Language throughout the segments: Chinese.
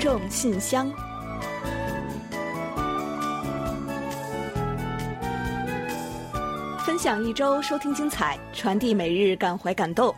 众信箱，分享一周收听精彩，传递每日感怀感动。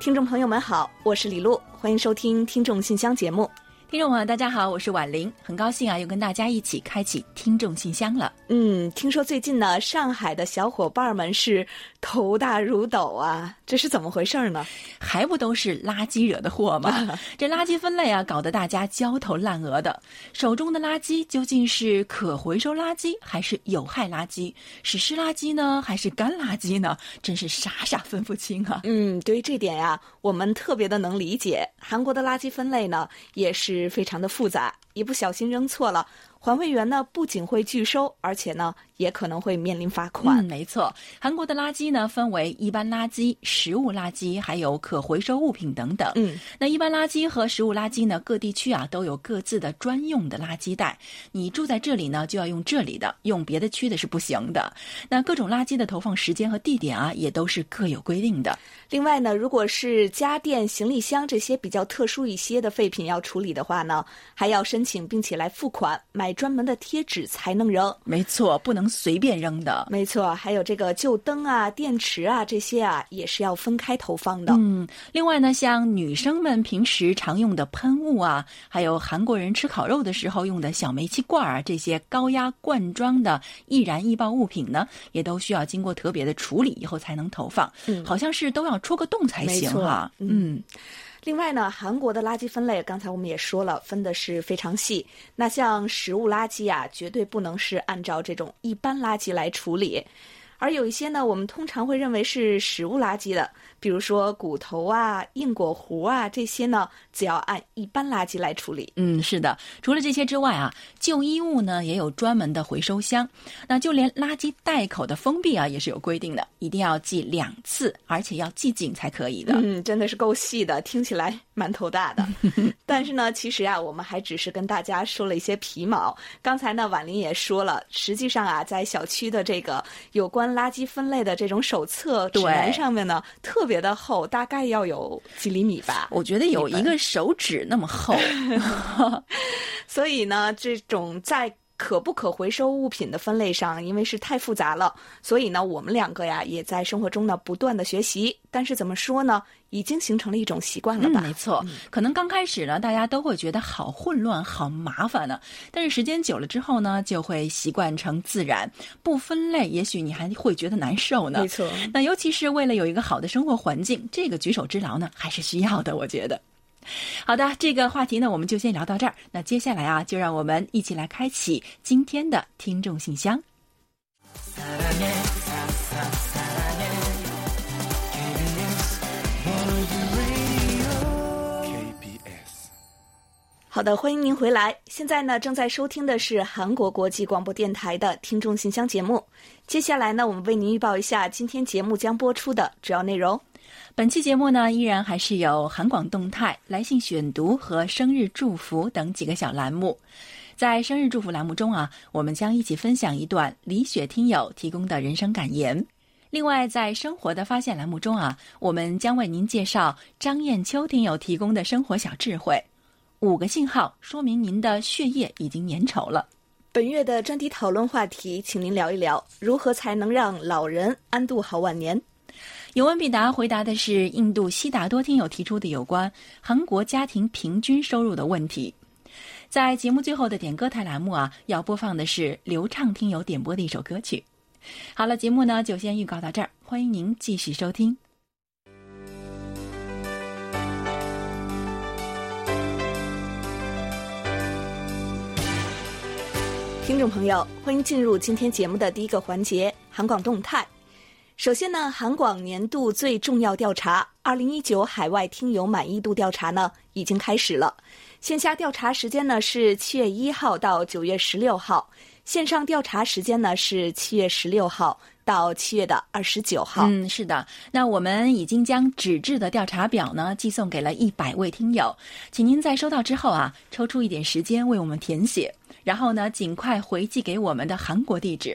听众朋友们好，我是李璐，欢迎收听《听众信箱》节目。听众朋友，大家好，我是婉玲，很高兴啊，又跟大家一起开启听众信箱了。嗯，听说最近呢，上海的小伙伴们是头大如斗啊，这是怎么回事呢？还不都是垃圾惹的祸吗？这垃圾分类啊，搞得大家焦头烂额的。手中的垃圾究竟是可回收垃圾还是有害垃圾？是湿垃圾呢，还是干垃圾呢？真是傻傻分不清啊。嗯，对于这点呀，我们特别的能理解。韩国的垃圾分类呢，也是非常的复杂，一不小心扔错了。环卫员呢，不仅会拒收，而且呢，也可能会面临罚款。嗯，没错。韩国的垃圾呢，分为一般垃圾、食物垃圾，还有可回收物品等等。嗯，那一般垃圾和食物垃圾呢，各地区啊都有各自的专用的垃圾袋。你住在这里呢，就要用这里的，用别的区的是不行的。那各种垃圾的投放时间和地点啊，也都是各有规定的。另外呢，如果是家电、行李箱这些比较特殊一些的废品要处理的话呢，还要申请并且来付款买。专门的贴纸才能扔，没错，不能随便扔的。没错，还有这个旧灯啊、电池啊这些啊，也是要分开投放的。嗯，另外呢，像女生们平时常用的喷雾啊，还有韩国人吃烤肉的时候用的小煤气罐啊，这些高压罐装的易燃易爆物品呢，也都需要经过特别的处理以后才能投放。嗯，好像是都要戳个洞才行哈。嗯。另外呢，韩国的垃圾分类，刚才我们也说了，分的是非常细。那像食物垃圾啊，绝对不能是按照这种一般垃圾来处理，而有一些呢，我们通常会认为是食物垃圾的。比如说骨头啊、硬果核啊这些呢，只要按一般垃圾来处理。嗯，是的。除了这些之外啊，旧衣物呢也有专门的回收箱。那就连垃圾袋口的封闭啊，也是有规定的，一定要系两次，而且要系紧才可以的。嗯，真的是够细的，听起来蛮头大的。但是呢，其实啊，我们还只是跟大家说了一些皮毛。刚才呢，婉玲也说了，实际上啊，在小区的这个有关垃圾分类的这种手册指南上面呢，特。别的厚，大概要有几厘米吧？我觉得有一个手指那么厚。所以呢，这种在可不可回收物品的分类上，因为是太复杂了，所以呢，我们两个呀也在生活中呢不断的学习。但是怎么说呢？已经形成了一种习惯了吧？没错，可能刚开始呢，大家都会觉得好混乱、好麻烦呢。但是时间久了之后呢，就会习惯成自然。不分类，也许你还会觉得难受呢。没错，那尤其是为了有一个好的生活环境，这个举手之劳呢，还是需要的。我觉得。好的，这个话题呢，我们就先聊到这儿。那接下来啊，就让我们一起来开启今天的听众信箱。好的，欢迎您回来。现在呢，正在收听的是韩国国际广播电台的听众信箱节目。接下来呢，我们为您预报一下今天节目将播出的主要内容。本期节目呢，依然还是有韩广动态、来信选读和生日祝福等几个小栏目。在生日祝福栏目中啊，我们将一起分享一段李雪听友提供的人生感言。另外，在生活的发现栏目中啊，我们将为您介绍张艳秋听友提供的生活小智慧。五个信号说明您的血液已经粘稠了。本月的专题讨论话题，请您聊一聊如何才能让老人安度好晚年。有问必答，回答的是印度悉达多听友提出的有关韩国家庭平均收入的问题。在节目最后的点歌台栏目啊，要播放的是流畅听友点播的一首歌曲。好了，节目呢就先预告到这儿，欢迎您继续收听。听众朋友，欢迎进入今天节目的第一个环节——韩广动态。首先呢，韩广年度最重要调查——二零一九海外听友满意度调查呢，已经开始了。线下调查时间呢是七月一号到九月十六号，线上调查时间呢是七月十六号到七月的二十九号。嗯，是的。那我们已经将纸质的调查表呢寄送给了一百位听友，请您在收到之后啊，抽出一点时间为我们填写。然后呢，尽快回寄给我们的韩国地址。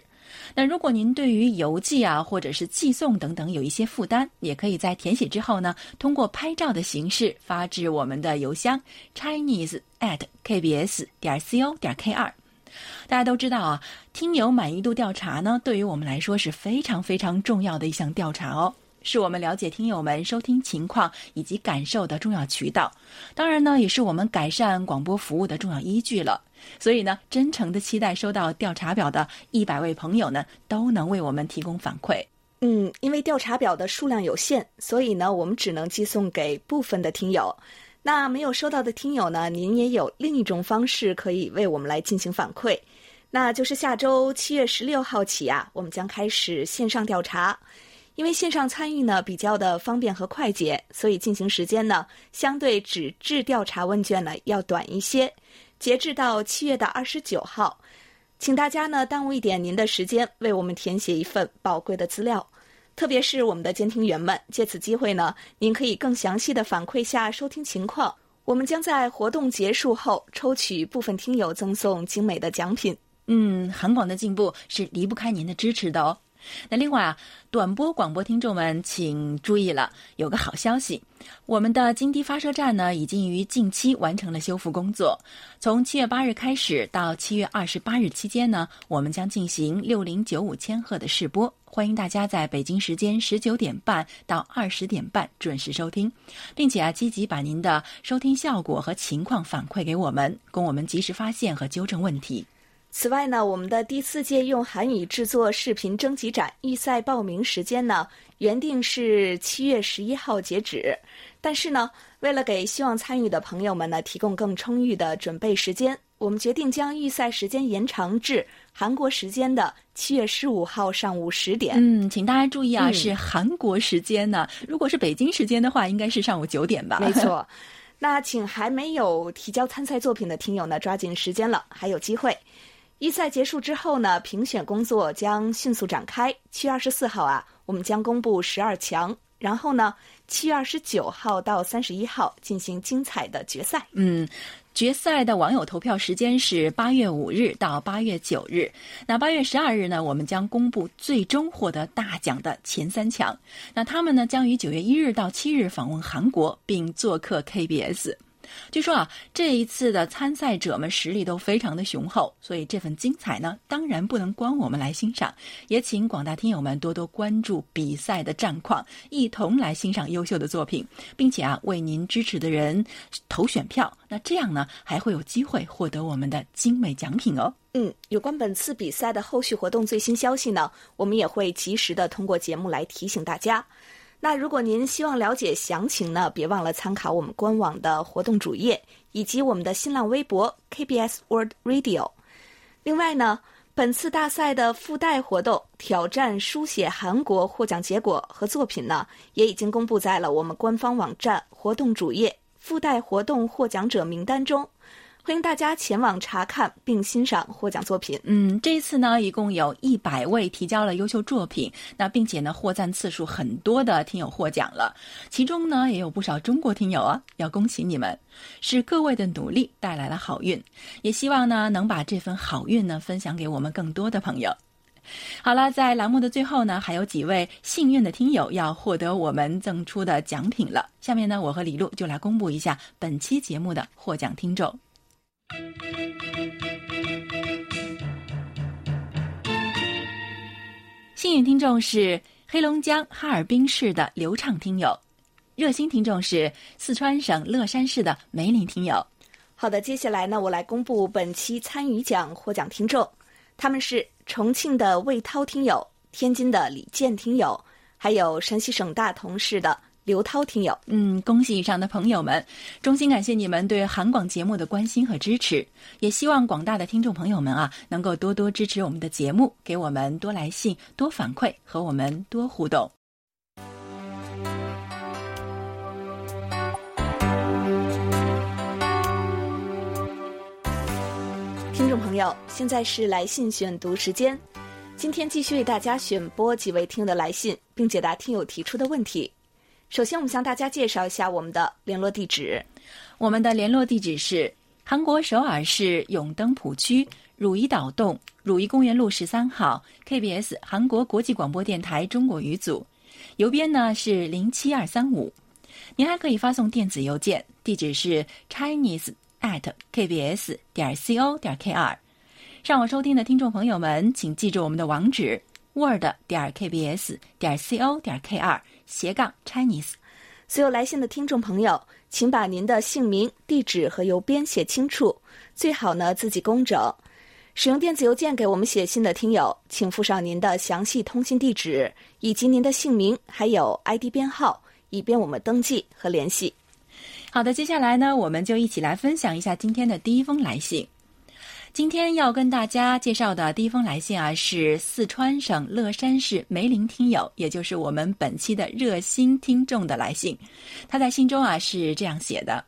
那如果您对于邮寄啊，或者是寄送等等有一些负担，也可以在填写之后呢，通过拍照的形式发至我们的邮箱 chinese at kbs 点 co 点 k 二。大家都知道啊，听友满意度调查呢，对于我们来说是非常非常重要的一项调查哦。是我们了解听友们收听情况以及感受的重要渠道，当然呢，也是我们改善广播服务的重要依据了。所以呢，真诚的期待收到调查表的一百位朋友呢，都能为我们提供反馈。嗯，因为调查表的数量有限，所以呢，我们只能寄送给部分的听友。那没有收到的听友呢，您也有另一种方式可以为我们来进行反馈，那就是下周七月十六号起啊，我们将开始线上调查。因为线上参与呢比较的方便和快捷，所以进行时间呢相对纸质调查问卷呢要短一些。截至到七月的二十九号，请大家呢耽误一点您的时间，为我们填写一份宝贵的资料。特别是我们的监听员们，借此机会呢，您可以更详细的反馈下收听情况。我们将在活动结束后抽取部分听友赠送精美的奖品。嗯，韩广的进步是离不开您的支持的哦。那另外啊，短波广播听众们请注意了，有个好消息，我们的金堤发射站呢已经于近期完成了修复工作。从七月八日开始到七月二十八日期间呢，我们将进行六零九五千赫的试播，欢迎大家在北京时间十九点半到二十点半准时收听，并且啊积极把您的收听效果和情况反馈给我们，供我们及时发现和纠正问题。此外呢，我们的第四届用韩语制作视频征集展预赛报名时间呢，原定是七月十一号截止，但是呢，为了给希望参与的朋友们呢提供更充裕的准备时间，我们决定将预赛时间延长至韩国时间的七月十五号上午十点。嗯，请大家注意啊，是韩国时间呢，如果是北京时间的话，应该是上午九点吧？没错。那请还没有提交参赛作品的听友呢，抓紧时间了，还有机会。预赛结束之后呢，评选工作将迅速展开。七月二十四号啊，我们将公布十二强，然后呢，七月二十九号到三十一号进行精彩的决赛。嗯，决赛的网友投票时间是八月五日到八月九日。那八月十二日呢，我们将公布最终获得大奖的前三强。那他们呢，将于九月一日到七日访问韩国，并做客 KBS。据说啊，这一次的参赛者们实力都非常的雄厚，所以这份精彩呢，当然不能光我们来欣赏，也请广大听友们多多关注比赛的战况，一同来欣赏优秀的作品，并且啊，为您支持的人投选票。那这样呢，还会有机会获得我们的精美奖品哦。嗯，有关本次比赛的后续活动最新消息呢，我们也会及时的通过节目来提醒大家。那如果您希望了解详情呢，别忘了参考我们官网的活动主页以及我们的新浪微博 KBS World Radio。另外呢，本次大赛的附带活动挑战书写韩国获奖结果和作品呢，也已经公布在了我们官方网站活动主页附带活动获奖者名单中。欢迎大家前往查看并欣赏获奖作品。嗯，这一次呢，一共有一百位提交了优秀作品，那并且呢，获赞次数很多的听友获奖了，其中呢，也有不少中国听友啊，要恭喜你们，是各位的努力带来了好运，也希望呢，能把这份好运呢，分享给我们更多的朋友。好了，在栏目的最后呢，还有几位幸运的听友要获得我们赠出的奖品了。下面呢，我和李璐就来公布一下本期节目的获奖听众。幸运听众是黑龙江哈尔滨市的刘畅听友，热心听众是四川省乐山市的梅林听友。好的，接下来呢，我来公布本期参与奖获奖听众，他们是重庆的魏涛听友、天津的李健听友，还有山西省大同市的。刘涛听友，嗯，恭喜以上的朋友们，衷心感谢你们对韩广节目的关心和支持，也希望广大的听众朋友们啊，能够多多支持我们的节目，给我们多来信、多反馈和我们多互动。听众朋友，现在是来信选读时间，今天继续为大家选播几位听友的来信，并解答听友提出的问题。首先，我们向大家介绍一下我们的联络地址。我们的联络地址是韩国首尔市永登浦区汝矣岛洞，汝矣公园路十三号，KBS 韩国国际广播电台中国语组，邮编呢是零七二三五。您还可以发送电子邮件，地址是 chinese at kbs 点 co 点 kr。上网收听的听众朋友们，请记住我们的网址：word 点 kbs 点 co 点 kr 斜杠 chinese。所有来信的听众朋友，请把您的姓名、地址和邮编写清楚，最好呢字迹工整。使用电子邮件给我们写信的听友，请附上您的详细通信地址以及您的姓名，还有 ID 编号，以便我们登记和联系。好的，接下来呢，我们就一起来分享一下今天的第一封来信。今天要跟大家介绍的第一封来信啊，是四川省乐山市梅林听友，也就是我们本期的热心听众的来信。他在信中啊是这样写的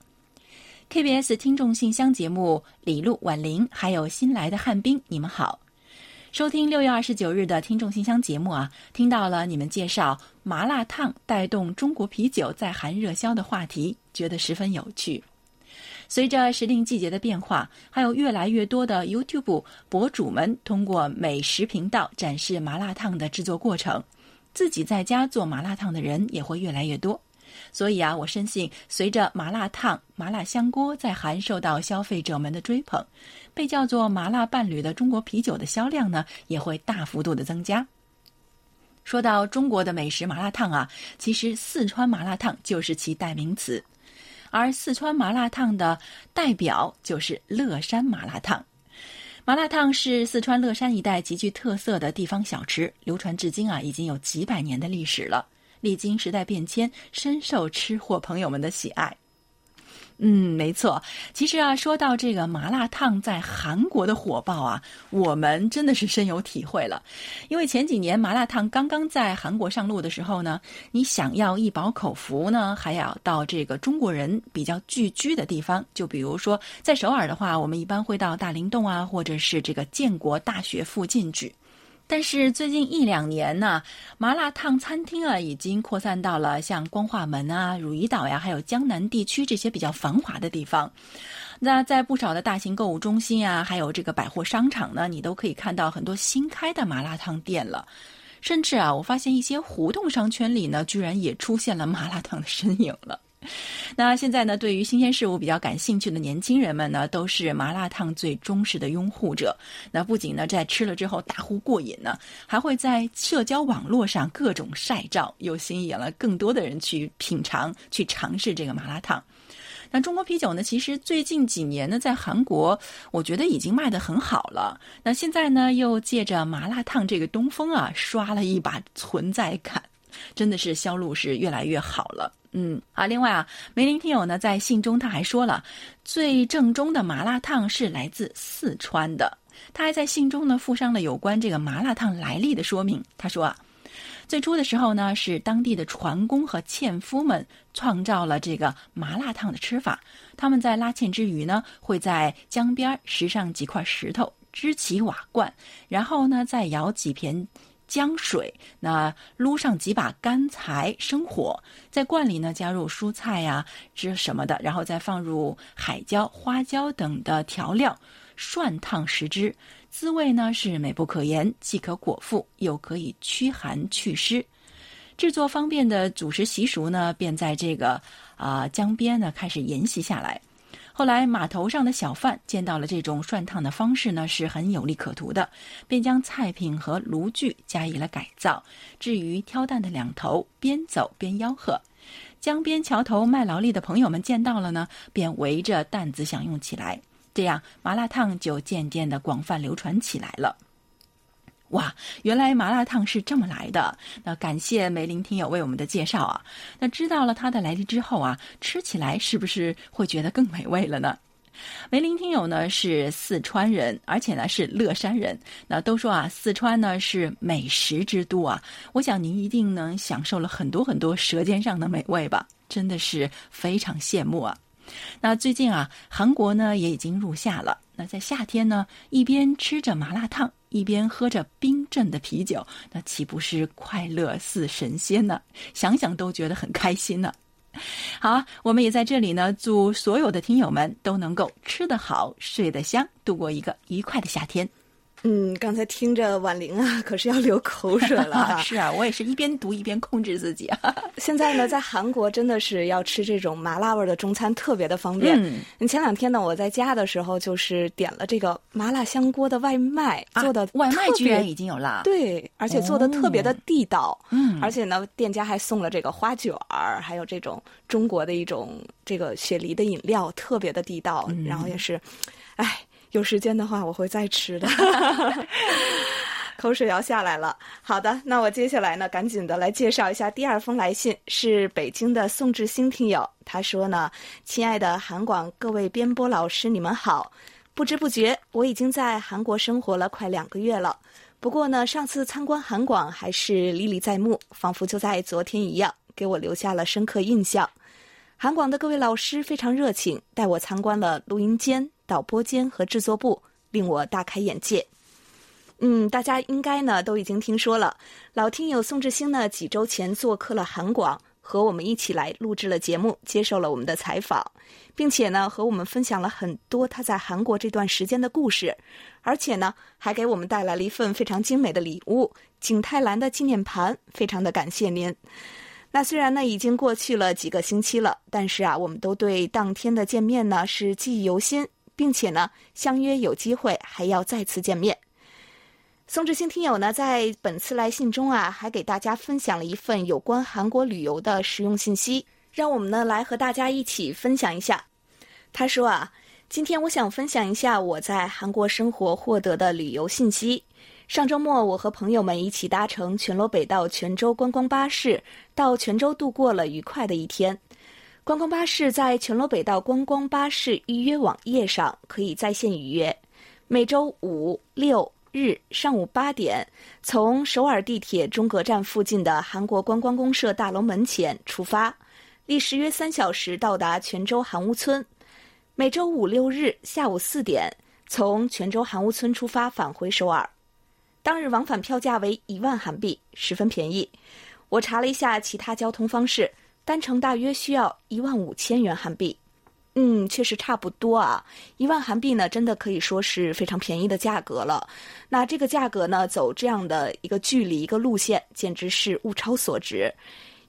：“KBS 听众信箱节目，李璐、婉玲还有新来的汉斌，你们好。收听六月二十九日的听众信箱节目啊，听到了你们介绍麻辣烫带动中国啤酒在韩热销的话题，觉得十分有趣。”随着时令季节的变化，还有越来越多的 YouTube 博主们通过美食频道展示麻辣烫的制作过程，自己在家做麻辣烫的人也会越来越多。所以啊，我深信，随着麻辣烫、麻辣香锅在韩受到消费者们的追捧，被叫做“麻辣伴侣”的中国啤酒的销量呢，也会大幅度的增加。说到中国的美食麻辣烫啊，其实四川麻辣烫就是其代名词。而四川麻辣烫的代表就是乐山麻辣烫。麻辣烫是四川乐山一带极具特色的地方小吃，流传至今啊，已经有几百年的历史了。历经时代变迁，深受吃货朋友们的喜爱。嗯，没错。其实啊，说到这个麻辣烫在韩国的火爆啊，我们真的是深有体会了。因为前几年麻辣烫刚刚在韩国上路的时候呢，你想要一饱口福呢，还要到这个中国人比较聚居的地方，就比如说在首尔的话，我们一般会到大林洞啊，或者是这个建国大学附近去。但是最近一两年呢，麻辣烫餐厅啊已经扩散到了像光化门啊、汝矣岛呀，还有江南地区这些比较繁华的地方。那在不少的大型购物中心啊，还有这个百货商场呢，你都可以看到很多新开的麻辣烫店了。甚至啊，我发现一些胡同商圈里呢，居然也出现了麻辣烫的身影了。那现在呢，对于新鲜事物比较感兴趣的年轻人们呢，都是麻辣烫最忠实的拥护者。那不仅呢在吃了之后大呼过瘾呢，还会在社交网络上各种晒照，又吸引了更多的人去品尝、去尝试这个麻辣烫。那中国啤酒呢，其实最近几年呢，在韩国我觉得已经卖得很好了。那现在呢，又借着麻辣烫这个东风啊，刷了一把存在感，真的是销路是越来越好了。嗯啊，另外啊，梅林听友呢在信中他还说了，最正宗的麻辣烫是来自四川的。他还在信中呢附上了有关这个麻辣烫来历的说明。他说啊，最初的时候呢是当地的船工和纤夫们创造了这个麻辣烫的吃法。他们在拉纤之余呢，会在江边拾上几块石头支起瓦罐，然后呢再舀几片。姜水，那撸上几把干柴，生火，在罐里呢加入蔬菜呀、这什么的，然后再放入海椒、花椒等的调料，涮烫食之，滋味呢是美不可言，既可果腹，又可以驱寒祛湿。制作方便的主食习俗呢，便在这个啊江边呢开始沿袭下来。后来，码头上的小贩见到了这种涮烫的方式呢，是很有利可图的，便将菜品和炉具加以了改造。至于挑担的两头，边走边吆喝。江边桥头卖劳力的朋友们见到了呢，便围着担子享用起来。这样，麻辣烫就渐渐的广泛流传起来了。哇，原来麻辣烫是这么来的。那感谢梅林听友为我们的介绍啊。那知道了它的来历之后啊，吃起来是不是会觉得更美味了呢？梅林听友呢是四川人，而且呢是乐山人。那都说啊，四川呢是美食之都啊。我想您一定能享受了很多很多舌尖上的美味吧？真的是非常羡慕啊。那最近啊，韩国呢也已经入夏了。那在夏天呢，一边吃着麻辣烫，一边喝着冰镇的啤酒，那岂不是快乐似神仙呢？想想都觉得很开心呢。好，我们也在这里呢，祝所有的听友们都能够吃得好、睡得香，度过一个愉快的夏天。嗯，刚才听着婉玲啊，可是要流口水了。是啊，我也是一边读一边控制自己啊。现在呢，在韩国真的是要吃这种麻辣味的中餐特别的方便。嗯，前两天呢，我在家的时候就是点了这个麻辣香锅的外卖，做的外卖居然已经有辣。对，而且做的特别的地道。嗯，而且呢，店家还送了这个花卷儿，还有这种中国的一种这个雪梨的饮料，特别的地道。然后也是，哎。有时间的话，我会再吃的。口水要下来了。好的，那我接下来呢，赶紧的来介绍一下第二封来信，是北京的宋志新听友。他说呢：“亲爱的韩广各位编播老师，你们好。不知不觉，我已经在韩国生活了快两个月了。不过呢，上次参观韩广还是历历在目，仿佛就在昨天一样，给我留下了深刻印象。韩广的各位老师非常热情，带我参观了录音间。”导播间和制作部令我大开眼界。嗯，大家应该呢都已经听说了，老听友宋志兴呢几周前做客了韩广，和我们一起来录制了节目，接受了我们的采访，并且呢和我们分享了很多他在韩国这段时间的故事，而且呢还给我们带来了一份非常精美的礼物——景泰蓝的纪念盘，非常的感谢您。那虽然呢已经过去了几个星期了，但是啊我们都对当天的见面呢是记忆犹新。并且呢，相约有机会还要再次见面。宋志新听友呢，在本次来信中啊，还给大家分享了一份有关韩国旅游的实用信息，让我们呢来和大家一起分享一下。他说啊，今天我想分享一下我在韩国生活获得的旅游信息。上周末，我和朋友们一起搭乘全罗北道泉州观光巴士，到泉州度过了愉快的一天。观光巴士在全罗北道观光巴士预约网页上可以在线预约，每周五六日上午八点从首尔地铁中阁站附近的韩国观光公社大楼门前出发，历时约三小时到达泉州韩屋村；每周五六日下午四点从泉州韩屋村出发返回首尔，当日往返票价为一万韩币，十分便宜。我查了一下其他交通方式。单程大约需要一万五千元韩币，嗯，确实差不多啊。一万韩币呢，真的可以说是非常便宜的价格了。那这个价格呢，走这样的一个距离、一个路线，简直是物超所值。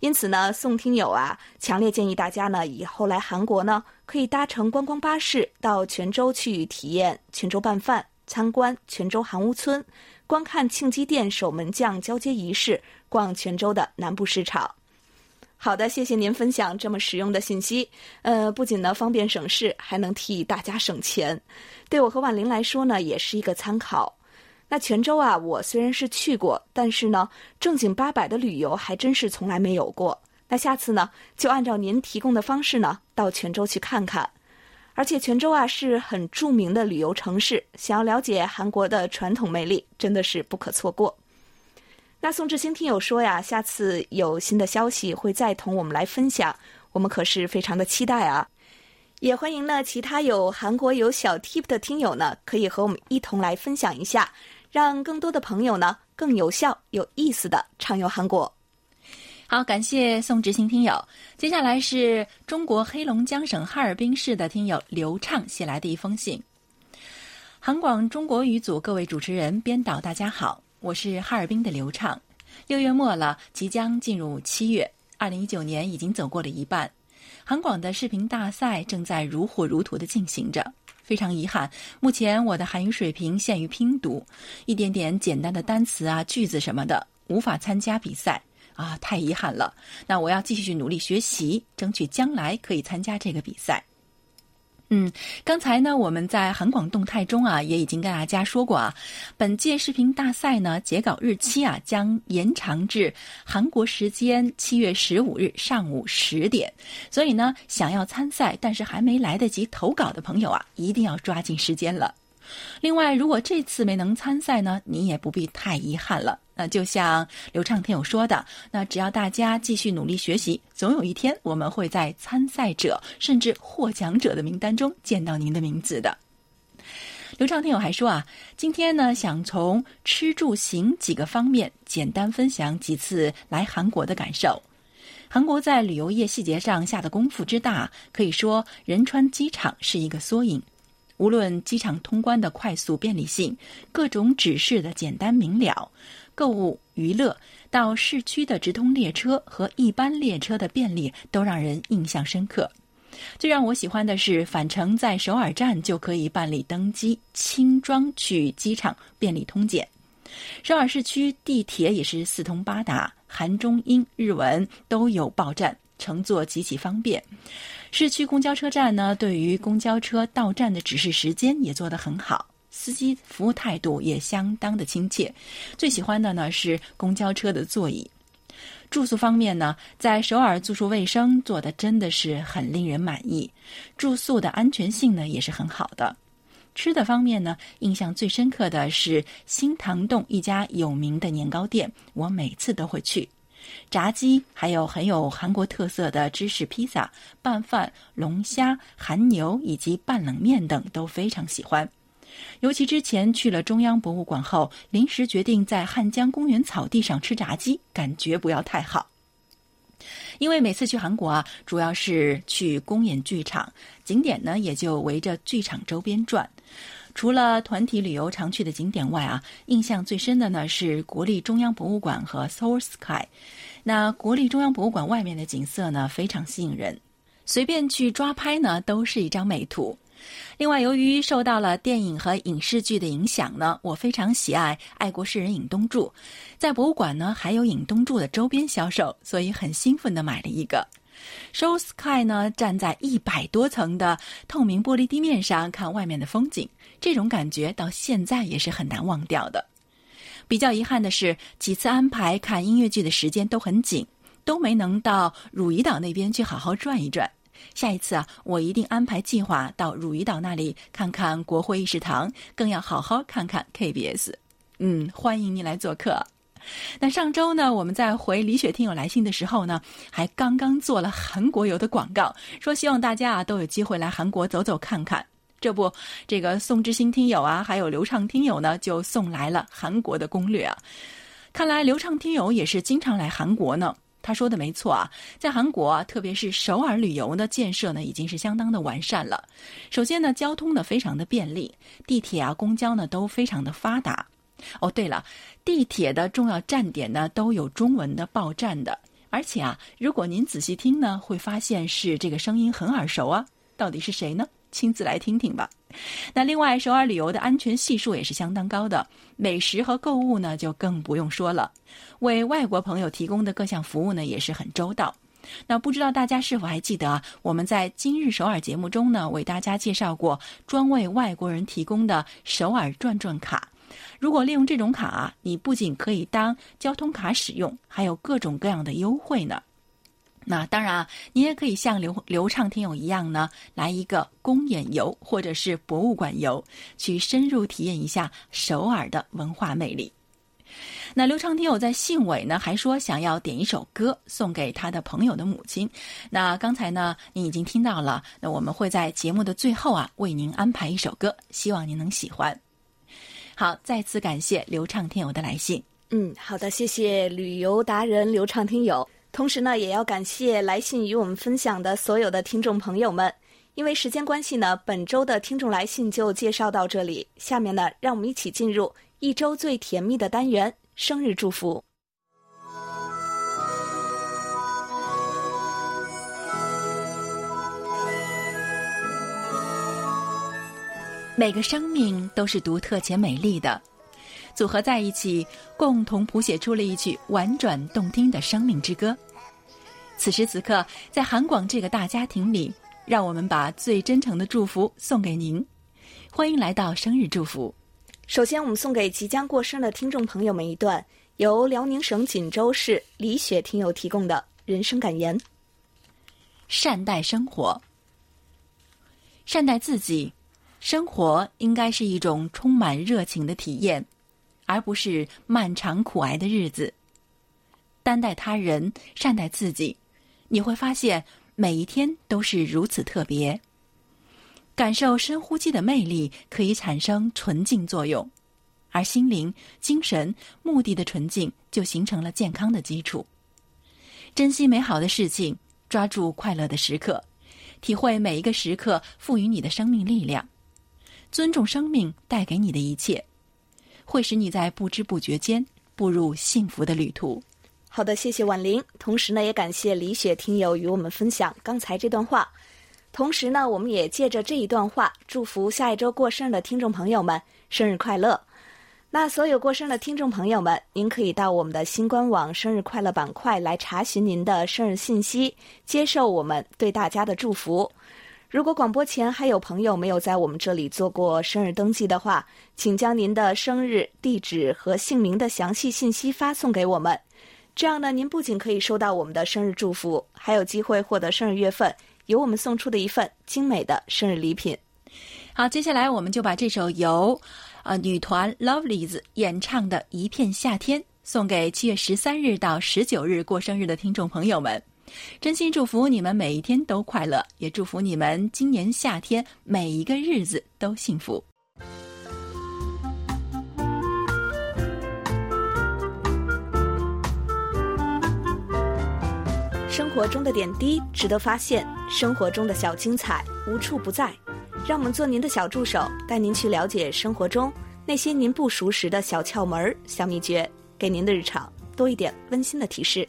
因此呢，宋听友啊，强烈建议大家呢，以后来韩国呢，可以搭乘观光巴士到泉州去体验泉州拌饭，参观泉州韩屋村，观看庆基殿守门将交接仪式，逛泉州的南部市场。好的，谢谢您分享这么实用的信息。呃，不仅呢方便省事，还能替大家省钱，对我和婉玲来说呢也是一个参考。那泉州啊，我虽然是去过，但是呢正经八百的旅游还真是从来没有过。那下次呢就按照您提供的方式呢到泉州去看看。而且泉州啊是很著名的旅游城市，想要了解韩国的传统魅力，真的是不可错过。那宋志新听友说呀，下次有新的消息会再同我们来分享，我们可是非常的期待啊！也欢迎呢其他有韩国有小 tip 的听友呢，可以和我们一同来分享一下，让更多的朋友呢更有效、有意思的畅游韩国。好，感谢宋志新听友。接下来是中国黑龙江省哈尔滨市的听友刘畅写来的一封信。韩广中国语组各位主持人、编导，大家好。我是哈尔滨的刘畅，六月末了，即将进入七月。二零一九年已经走过了一半，韩广的视频大赛正在如火如荼的进行着。非常遗憾，目前我的韩语水平限于拼读，一点点简单的单词啊、句子什么的，无法参加比赛啊，太遗憾了。那我要继续努力学习，争取将来可以参加这个比赛。嗯，刚才呢，我们在韩广动态中啊，也已经跟大家说过啊，本届视频大赛呢，截稿日期啊，将延长至韩国时间七月十五日上午十点。所以呢，想要参赛但是还没来得及投稿的朋友啊，一定要抓紧时间了。另外，如果这次没能参赛呢，你也不必太遗憾了。那就像刘畅听友说的，那只要大家继续努力学习，总有一天我们会在参赛者甚至获奖者的名单中见到您的名字的。刘畅听友还说啊，今天呢想从吃住行几个方面简单分享几次来韩国的感受。韩国在旅游业细节上下的功夫之大，可以说仁川机场是一个缩影。无论机场通关的快速便利性，各种指示的简单明了，购物娱乐到市区的直通列车和一般列车的便利，都让人印象深刻。最让我喜欢的是返程在首尔站就可以办理登机，轻装去机场便利通检。首尔市区地铁也是四通八达。韩、中、英、日文都有报站，乘坐极其方便。市区公交车站呢，对于公交车到站的指示时间也做得很好，司机服务态度也相当的亲切。最喜欢的呢是公交车的座椅。住宿方面呢，在首尔住宿卫生做的真的是很令人满意，住宿的安全性呢也是很好的。吃的方面呢，印象最深刻的是新堂洞一家有名的年糕店，我每次都会去。炸鸡，还有很有韩国特色的芝士披萨、拌饭、龙虾、韩牛以及拌冷面等都非常喜欢。尤其之前去了中央博物馆后，临时决定在汉江公园草地上吃炸鸡，感觉不要太好。因为每次去韩国啊，主要是去公演剧场，景点呢也就围着剧场周边转。除了团体旅游常去的景点外啊，印象最深的呢是国立中央博物馆和 Seoul Sky。那国立中央博物馆外面的景色呢非常吸引人，随便去抓拍呢都是一张美图。另外，由于受到了电影和影视剧的影响呢，我非常喜爱爱国诗人尹东柱。在博物馆呢，还有尹东柱的周边销售，所以很兴奋的买了一个。Show Sky 呢，站在一百多层的透明玻璃地面上看外面的风景，这种感觉到现在也是很难忘掉的。比较遗憾的是，几次安排看音乐剧的时间都很紧，都没能到汝矣岛那边去好好转一转。下一次啊，我一定安排计划到汝矣岛那里看看国会议事堂，更要好好看看 KBS。嗯，欢迎你来做客。那上周呢，我们在回李雪听友来信的时候呢，还刚刚做了韩国游的广告，说希望大家啊都有机会来韩国走走看看。这不，这个宋之星听友啊，还有刘畅听友呢，就送来了韩国的攻略啊。看来刘畅听友也是经常来韩国呢。他说的没错啊，在韩国，啊特别是首尔旅游的建设呢，已经是相当的完善了。首先呢，交通呢非常的便利，地铁啊、公交呢都非常的发达。哦，对了，地铁的重要站点呢都有中文的报站的，而且啊，如果您仔细听呢，会发现是这个声音很耳熟啊，到底是谁呢？亲自来听听吧。那另外，首尔旅游的安全系数也是相当高的，美食和购物呢就更不用说了。为外国朋友提供的各项服务呢也是很周到。那不知道大家是否还记得啊？我们在今日首尔节目中呢，为大家介绍过专为外国人提供的首尔转转卡。如果利用这种卡，你不仅可以当交通卡使用，还有各种各样的优惠呢。那当然啊，你也可以像刘刘畅听友一样呢，来一个公演游或者是博物馆游，去深入体验一下首尔的文化魅力。那刘畅听友在信尾呢，还说想要点一首歌送给他的朋友的母亲。那刚才呢，您已经听到了，那我们会在节目的最后啊，为您安排一首歌，希望您能喜欢。好，再次感谢刘畅听友的来信。嗯，好的，谢谢旅游达人刘畅听友。同时呢，也要感谢来信与我们分享的所有的听众朋友们。因为时间关系呢，本周的听众来信就介绍到这里。下面呢，让我们一起进入一周最甜蜜的单元——生日祝福。每个生命都是独特且美丽的。组合在一起，共同谱写出了一曲婉转动听的生命之歌。此时此刻，在韩广这个大家庭里，让我们把最真诚的祝福送给您。欢迎来到生日祝福。首先，我们送给即将过生的听众朋友们一段由辽宁省锦州市李雪听友提供的人生感言：善待生活，善待自己，生活应该是一种充满热情的体验。而不是漫长苦挨的日子。担待他人，善待自己，你会发现每一天都是如此特别。感受深呼吸的魅力，可以产生纯净作用，而心灵、精神、目的的纯净，就形成了健康的基础。珍惜美好的事情，抓住快乐的时刻，体会每一个时刻赋予你的生命力量，尊重生命带给你的一切，会使你在不知不觉间步入幸福的旅途。好的，谢谢婉玲。同时呢，也感谢李雪听友与我们分享刚才这段话。同时呢，我们也借着这一段话，祝福下一周过生日的听众朋友们生日快乐。那所有过生日的听众朋友们，您可以到我们的新官网“生日快乐”板块来查询您的生日信息，接受我们对大家的祝福。如果广播前还有朋友没有在我们这里做过生日登记的话，请将您的生日地址和姓名的详细信息发送给我们。这样呢，您不仅可以收到我们的生日祝福，还有机会获得生日月份由我们送出的一份精美的生日礼品。好，接下来我们就把这首由。啊，女团 Lovelies 演唱的《一片夏天》送给七月十三日到十九日过生日的听众朋友们，真心祝福你们每一天都快乐，也祝福你们今年夏天每一个日子都幸福。生活中的点滴值得发现，生活中的小精彩无处不在。让我们做您的小助手，带您去了解生活中那些您不熟识的小窍门、小秘诀，给您的日常多一点温馨的提示。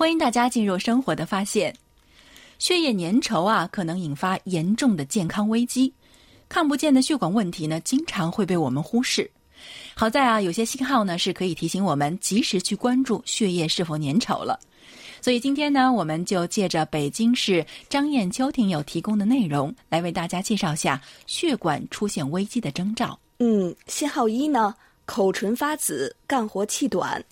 欢迎大家进入生活的发现。血液粘稠啊，可能引发严重的健康危机。看不见的血管问题呢，经常会被我们忽视。好在啊，有些信号呢是可以提醒我们及时去关注血液是否粘稠了。所以今天呢，我们就借着北京市张艳秋听友提供的内容，来为大家介绍下血管出现危机的征兆。嗯，信号一呢，口唇发紫，干活气短。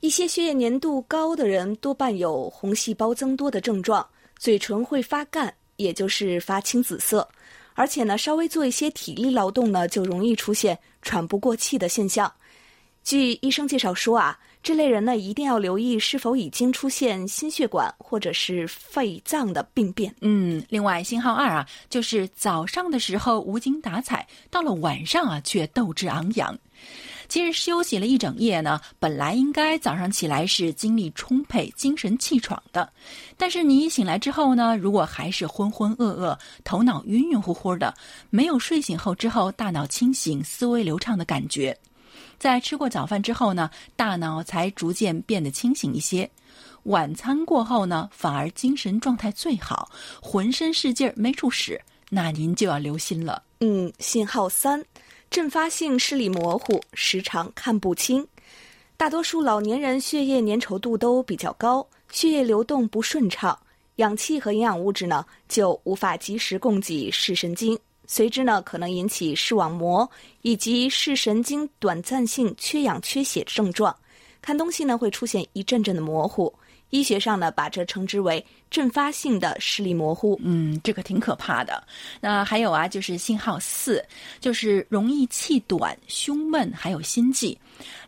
一些血液粘度高的人多半有红细胞增多的症状，嘴唇会发干，也就是发青紫色。而且呢，稍微做一些体力劳动呢，就容易出现喘不过气的现象。据医生介绍说啊。这类人呢，一定要留意是否已经出现心血管或者是肺脏的病变。嗯，另外信号二啊，就是早上的时候无精打采，到了晚上啊却斗志昂扬。其实休息了一整夜呢，本来应该早上起来是精力充沛、精神气爽的，但是你一醒来之后呢，如果还是浑浑噩噩、头脑晕晕乎乎的，没有睡醒后之后大脑清醒、思维流畅的感觉。在吃过早饭之后呢，大脑才逐渐变得清醒一些。晚餐过后呢，反而精神状态最好，浑身是劲儿没处使，那您就要留心了。嗯，信号三，阵发性视力模糊，时常看不清。大多数老年人血液粘稠度都比较高，血液流动不顺畅，氧气和营养物质呢就无法及时供给视神经。随之呢，可能引起视网膜以及视神经短暂性缺氧缺血症状，看东西呢会出现一阵阵的模糊。医学上呢，把这称之为阵发性的视力模糊。嗯，这个挺可怕的。那还有啊，就是信号四，就是容易气短、胸闷，还有心悸。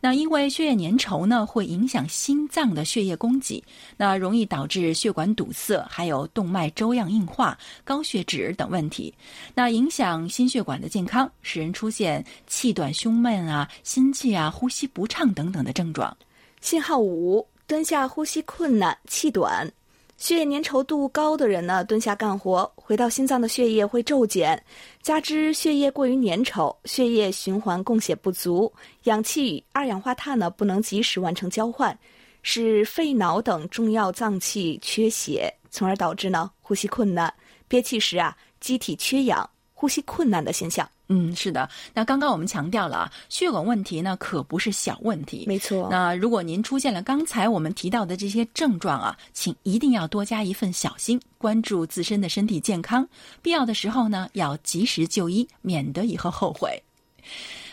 那因为血液粘稠呢，会影响心脏的血液供给，那容易导致血管堵塞，还有动脉粥样硬化、高血脂等问题。那影响心血管的健康，使人出现气短、胸闷啊、心悸啊、呼吸不畅等等的症状。信号五。蹲下呼吸困难、气短，血液粘稠度高的人呢，蹲下干活，回到心脏的血液会骤减，加之血液过于粘稠，血液循环供血不足，氧气与二氧化碳呢不能及时完成交换，使肺脑等重要脏器缺血，从而导致呢呼吸困难、憋气时啊机体缺氧、呼吸困难的现象。嗯，是的。那刚刚我们强调了啊，血管问题呢可不是小问题。没错。那如果您出现了刚才我们提到的这些症状啊，请一定要多加一份小心，关注自身的身体健康。必要的时候呢，要及时就医，免得以后后悔。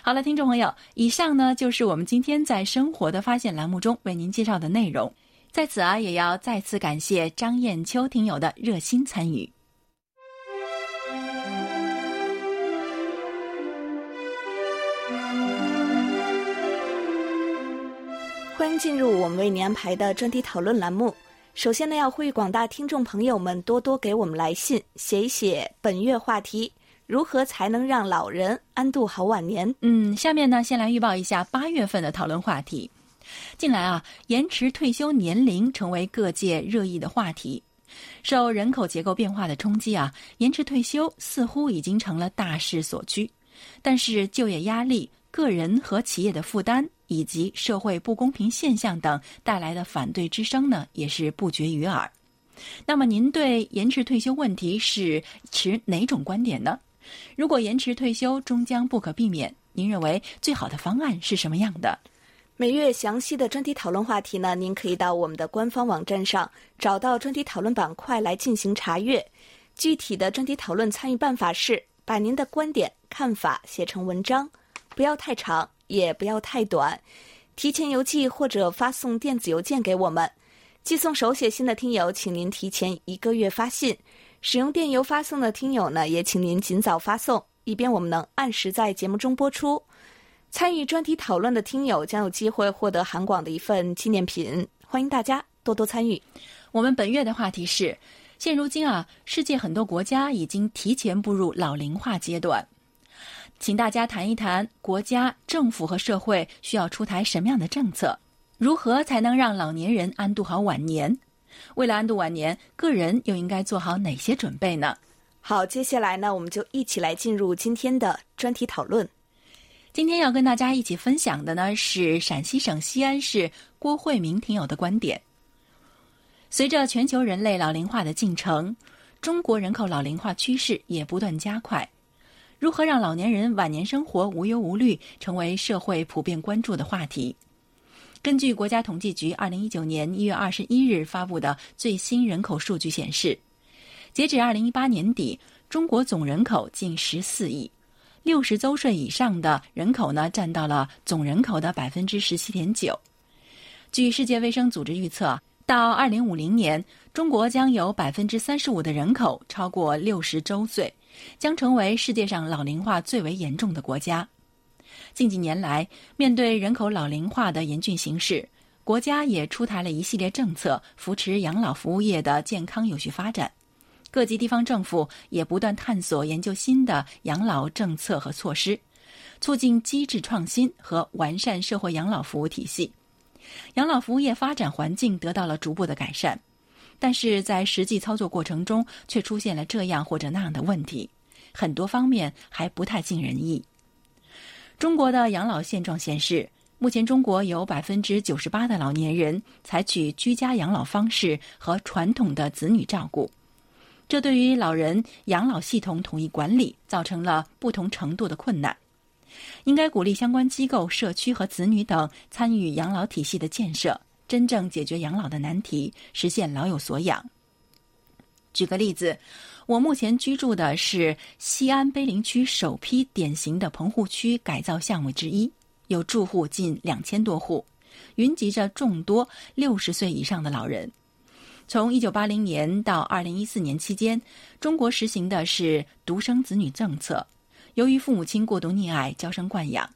好了，听众朋友，以上呢就是我们今天在生活的发现栏目中为您介绍的内容。在此啊，也要再次感谢张艳秋听友的热心参与。进入我们为您安排的专题讨论栏目。首先呢，要呼吁广大听众朋友们多多给我们来信，写一写本月话题：如何才能让老人安度好晚年？嗯，下面呢，先来预报一下八月份的讨论话题。近来啊，延迟退休年龄成为各界热议的话题。受人口结构变化的冲击啊，延迟退休似乎已经成了大势所趋。但是，就业压力、个人和企业的负担，以及社会不公平现象等带来的反对之声呢，也是不绝于耳。那么，您对延迟退休问题是持哪种观点呢？如果延迟退休终将不可避免，您认为最好的方案是什么样的？每月详细的专题讨论话题呢，您可以到我们的官方网站上找到专题讨论板块来进行查阅。具体的专题讨论参与办法是：把您的观点、看法写成文章，不要太长，也不要太短，提前邮寄或者发送电子邮件给我们。寄送手写信的听友，请您提前一个月发信；使用电邮发送的听友呢，也请您尽早发送，以便我们能按时在节目中播出。参与专题讨论的听友将有机会获得韩广的一份纪念品，欢迎大家多多参与。我们本月的话题是：现如今啊，世界很多国家已经提前步入老龄化阶段，请大家谈一谈国家、政府和社会需要出台什么样的政策，如何才能让老年人安度好晚年？为了安度晚年，个人又应该做好哪些准备呢？好，接下来呢，我们就一起来进入今天的专题讨论。今天要跟大家一起分享的呢是陕西省西安市郭慧明听友的观点。随着全球人类老龄化的进程，中国人口老龄化趋势也不断加快。如何让老年人晚年生活无忧无虑，成为社会普遍关注的话题。根据国家统计局二零一九年一月二十一日发布的最新人口数据显示，截止二零一八年底，中国总人口近十四亿。六十周岁以上的人口呢，占到了总人口的百分之十七点九。据世界卫生组织预测，到二零五零年，中国将有百分之三十五的人口超过六十周岁，将成为世界上老龄化最为严重的国家。近几年来，面对人口老龄化的严峻形势，国家也出台了一系列政策，扶持养老服务业的健康有序发展。各级地方政府也不断探索研究新的养老政策和措施，促进机制创新和完善社会养老服务体系，养老服务业发展环境得到了逐步的改善。但是在实际操作过程中，却出现了这样或者那样的问题，很多方面还不太尽人意。中国的养老现状显示，目前中国有百分之九十八的老年人采取居家养老方式和传统的子女照顾。这对于老人养老系统统一管理造成了不同程度的困难，应该鼓励相关机构、社区和子女等参与养老体系的建设，真正解决养老的难题，实现老有所养。举个例子，我目前居住的是西安碑林区首批典型的棚户区改造项目之一，有住户近两千多户，云集着众多六十岁以上的老人。从一九八零年到二零一四年期间，中国实行的是独生子女政策。由于父母亲过度溺爱、娇生惯养，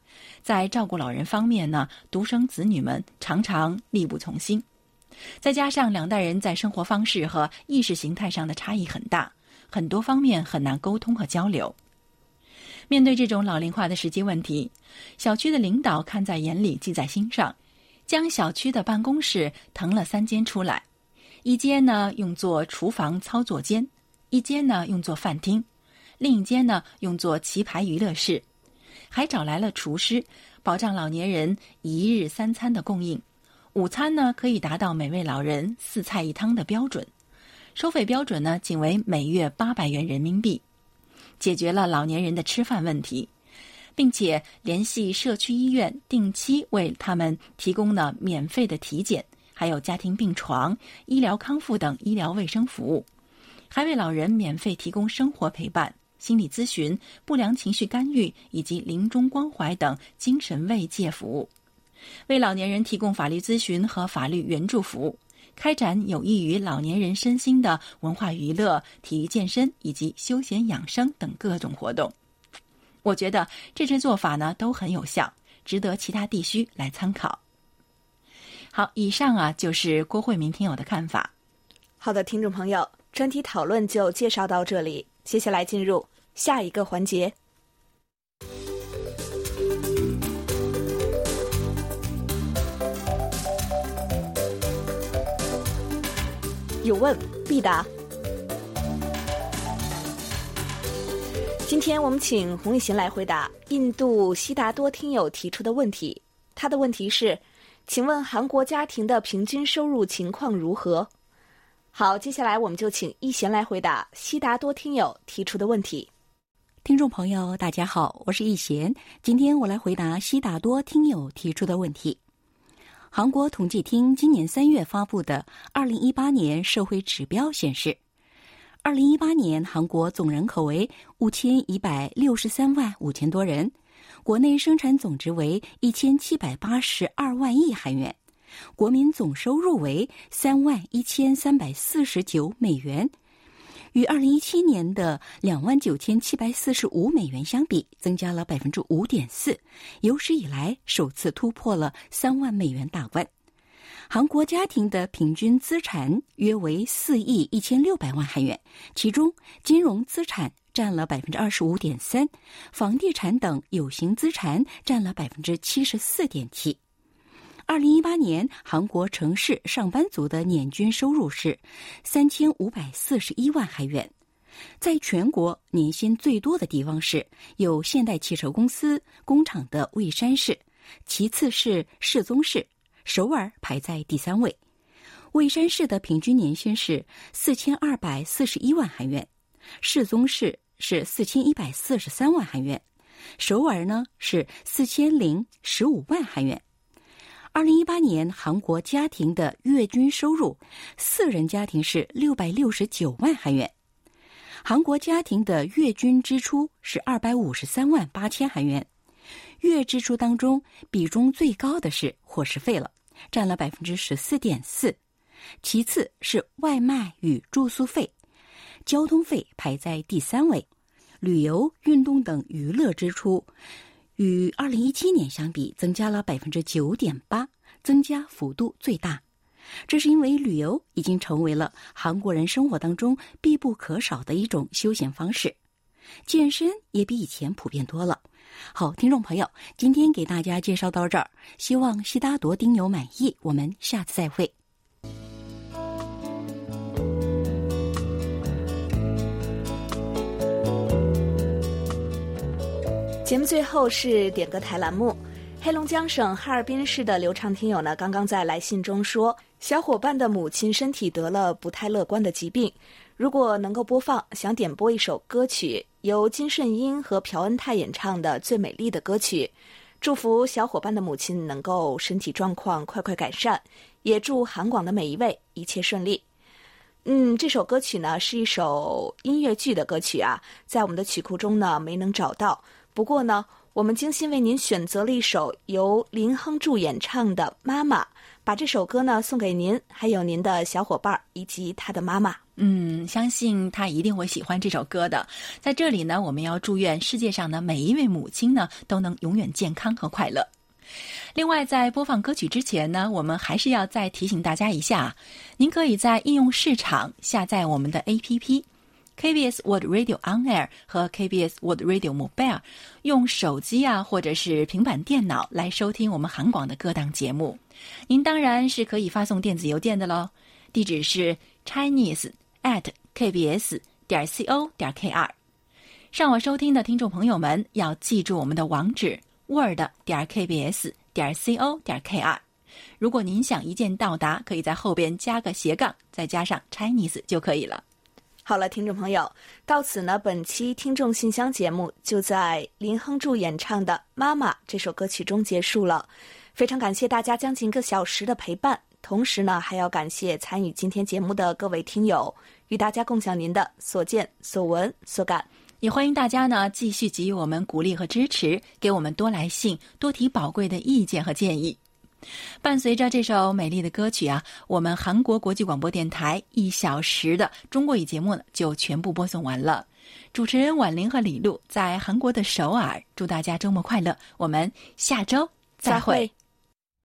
在照顾老人方面呢，独生子女们常常力不从心。再加上两代人在生活方式和意识形态上的差异很大，很多方面很难沟通和交流。面对这种老龄化的实际问题，小区的领导看在眼里、记在心上，将小区的办公室腾了三间出来。一间呢用作厨房操作间，一间呢用作饭厅，另一间呢用作棋牌娱乐室，还找来了厨师，保障老年人一日三餐的供应。午餐呢可以达到每位老人四菜一汤的标准，收费标准呢仅为每月八百元人民币，解决了老年人的吃饭问题，并且联系社区医院定期为他们提供了免费的体检。还有家庭病床、医疗康复等医疗卫生服务，还为老人免费提供生活陪伴、心理咨询、不良情绪干预以及临终关怀等精神慰藉服务，为老年人提供法律咨询和法律援助服务，开展有益于老年人身心的文化娱乐、体育健身以及休闲养生等各种活动。我觉得这些做法呢都很有效，值得其他地区来参考。好，以上啊就是郭慧明听友的看法。好的，听众朋友，专题讨论就介绍到这里，接下来进入下一个环节。有问必答。今天我们请洪雨贤来回答印度悉达多听友提出的问题。他的问题是：请问韩国家庭的平均收入情况如何？好，接下来我们就请一贤来回答悉达多听友提出的问题。听众朋友，大家好，我是易贤。今天我来回答悉达多听友提出的问题。韩国统计厅今年三月发布的二零一八年社会指标显示，二零一八年韩国总人口为五千一百六十三万五千多人，国内生产总值为一千七百八十二万亿韩元，国民总收入为三万一千三百四十九美元。与二零一七年的两万九千七百四十五美元相比，增加了百分之五点四，有史以来首次突破了三万美元大关。韩国家庭的平均资产约为四亿一千六百万韩元，其中金融资产占了百分之二十五点三，房地产等有形资产占了百分之七十四点七。二零一八年，韩国城市上班族的年均收入是三千五百四十一万韩元。在全国年薪最多的地方是有现代汽车公司工厂的蔚山市，其次是世宗市，首尔排在第三位。蔚山市的平均年薪是四千二百四十一万韩元，世宗市是四千一百四十三万韩元，首尔呢是四千零十五万韩元。二零一八年，韩国家庭的月均收入，四人家庭是六百六十九万韩元。韩国家庭的月均支出是二百五十三万八千韩元。月支出当中，比重最高的是伙食费了，占了百分之十四点四，其次是外卖与住宿费，交通费排在第三位，旅游、运动等娱乐支出。与二零一七年相比，增加了百分之九点八，增加幅度最大。这是因为旅游已经成为了韩国人生活当中必不可少的一种休闲方式，健身也比以前普遍多了。好，听众朋友，今天给大家介绍到这儿，希望悉达多丁友满意。我们下次再会。节目最后是点歌台栏目。黑龙江省哈尔滨市的刘畅听友呢，刚刚在来信中说，小伙伴的母亲身体得了不太乐观的疾病，如果能够播放，想点播一首歌曲，由金顺英和朴恩泰演唱的《最美丽的歌曲》，祝福小伙伴的母亲能够身体状况快快改善，也祝韩广的每一位一切顺利。嗯，这首歌曲呢是一首音乐剧的歌曲啊，在我们的曲库中呢没能找到。不过呢，我们精心为您选择了一首由林亨柱演唱的《妈妈》，把这首歌呢送给您，还有您的小伙伴以及他的妈妈。嗯，相信他一定会喜欢这首歌的。在这里呢，我们要祝愿世界上的每一位母亲呢都能永远健康和快乐。另外，在播放歌曲之前呢，我们还是要再提醒大家一下，您可以在应用市场下载我们的 APP。KBS World Radio On Air 和 KBS World Radio Mobile，用手机啊或者是平板电脑来收听我们韩广的各档节目。您当然是可以发送电子邮件的喽，地址是 Chinese at KBS 点 CO 点 KR。上网收听的听众朋友们要记住我们的网址 Word 点 KBS 点 CO 点 KR。如果您想一键到达，可以在后边加个斜杠，再加上 Chinese 就可以了。好了，听众朋友，到此呢，本期听众信箱节目就在林亨柱演唱的《妈妈》这首歌曲中结束了。非常感谢大家将近一个小时的陪伴，同时呢，还要感谢参与今天节目的各位听友，与大家共享您的所见所闻所感。也欢迎大家呢继续给予我们鼓励和支持，给我们多来信，多提宝贵的意见和建议。伴随着这首美丽的歌曲啊，我们韩国国际广播电台一小时的中国语节目呢就全部播送完了。主持人婉玲和李璐在韩国的首尔，祝大家周末快乐。我们下周再会。